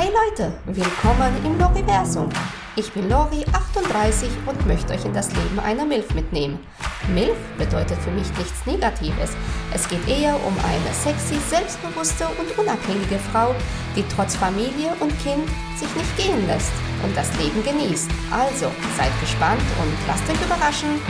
Hey Leute, willkommen im Loriversum. Ich bin Lori, 38 und möchte euch in das Leben einer MILF mitnehmen. MILF bedeutet für mich nichts Negatives. Es geht eher um eine sexy, selbstbewusste und unabhängige Frau, die trotz Familie und Kind sich nicht gehen lässt und das Leben genießt. Also, seid gespannt und lasst euch überraschen.